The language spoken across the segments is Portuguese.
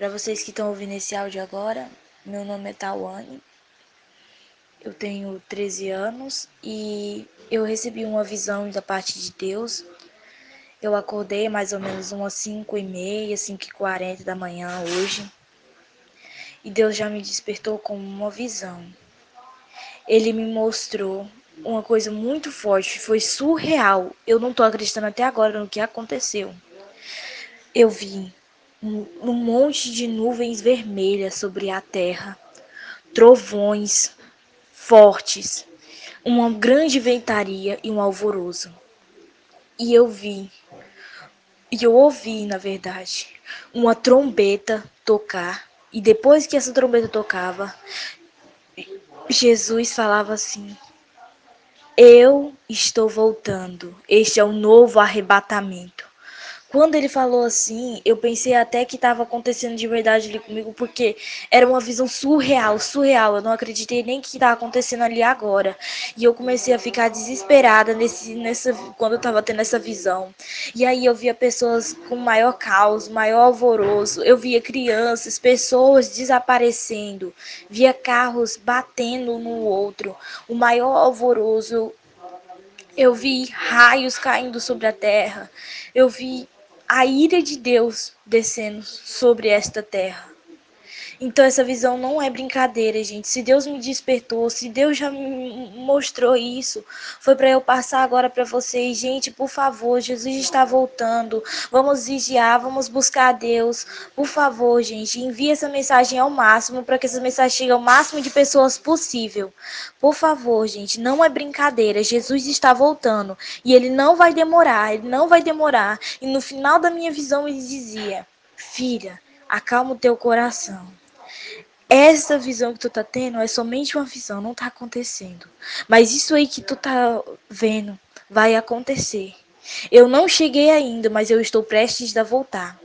Para vocês que estão ouvindo esse áudio agora, meu nome é Tawane. Eu tenho 13 anos e eu recebi uma visão da parte de Deus. Eu acordei mais ou menos umas 5 e meia, 5 e 40 da manhã hoje. E Deus já me despertou com uma visão. Ele me mostrou uma coisa muito forte, foi surreal. Eu não tô acreditando até agora no que aconteceu. Eu vi um, monte de nuvens vermelhas sobre a terra, trovões fortes, uma grande ventaria e um alvoroço. E eu vi, e eu ouvi, na verdade, uma trombeta tocar. E depois que essa trombeta tocava, Jesus falava assim: Eu estou voltando. Este é o novo arrebatamento. Quando ele falou assim, eu pensei até que estava acontecendo de verdade ali comigo, porque era uma visão surreal, surreal. Eu não acreditei nem que estava acontecendo ali agora. E eu comecei a ficar desesperada nesse, nessa, quando eu estava tendo essa visão. E aí eu via pessoas com maior caos, maior alvoroço. Eu via crianças, pessoas desaparecendo. Via carros batendo no outro. O maior alvoroço. Eu vi raios caindo sobre a terra. Eu vi a ira de Deus descendo sobre esta terra. Então essa visão não é brincadeira, gente. Se Deus me despertou, se Deus já me mostrou isso, foi para eu passar agora para vocês, gente, por favor, Jesus está voltando. Vamos vigiar, vamos buscar a Deus. Por favor, gente, envie essa mensagem ao máximo para que essa mensagem chegue ao máximo de pessoas possível. Por favor, gente, não é brincadeira. Jesus está voltando e ele não vai demorar, ele não vai demorar. E no final da minha visão ele dizia: "Filha, acalma o teu coração. Essa visão que tu tá tendo é somente uma visão, não tá acontecendo. Mas isso aí que tu tá vendo vai acontecer. Eu não cheguei ainda, mas eu estou prestes a voltar.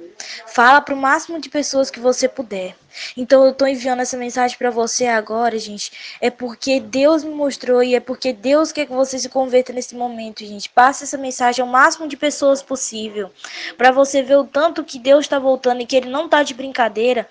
Fala para o máximo de pessoas que você puder. Então eu estou enviando essa mensagem para você agora, gente. É porque Deus me mostrou e é porque Deus quer que você se converta nesse momento, gente. Passe essa mensagem ao máximo de pessoas possível, para você ver o tanto que Deus está voltando e que Ele não está de brincadeira.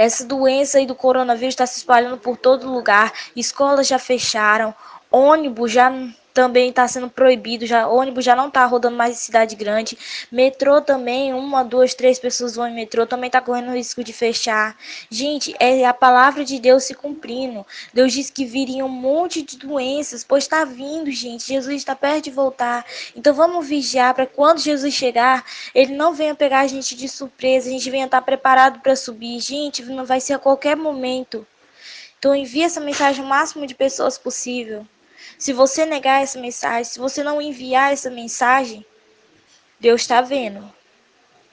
Essa doença aí do coronavírus está se espalhando por todo lugar. Escolas já fecharam, ônibus já também está sendo proibido, já ônibus já não está rodando mais em cidade grande, metrô também, uma, duas, três pessoas vão em metrô, também está correndo risco de fechar. Gente, é a palavra de Deus se cumprindo. Deus disse que viria um monte de doenças, pois está vindo, gente. Jesus está perto de voltar. Então vamos vigiar para quando Jesus chegar, ele não venha pegar a gente de surpresa, a gente venha estar tá preparado para subir. Gente, não vai ser a qualquer momento. Então envie essa mensagem ao máximo de pessoas possível. Se você negar essa mensagem, se você não enviar essa mensagem, Deus está vendo.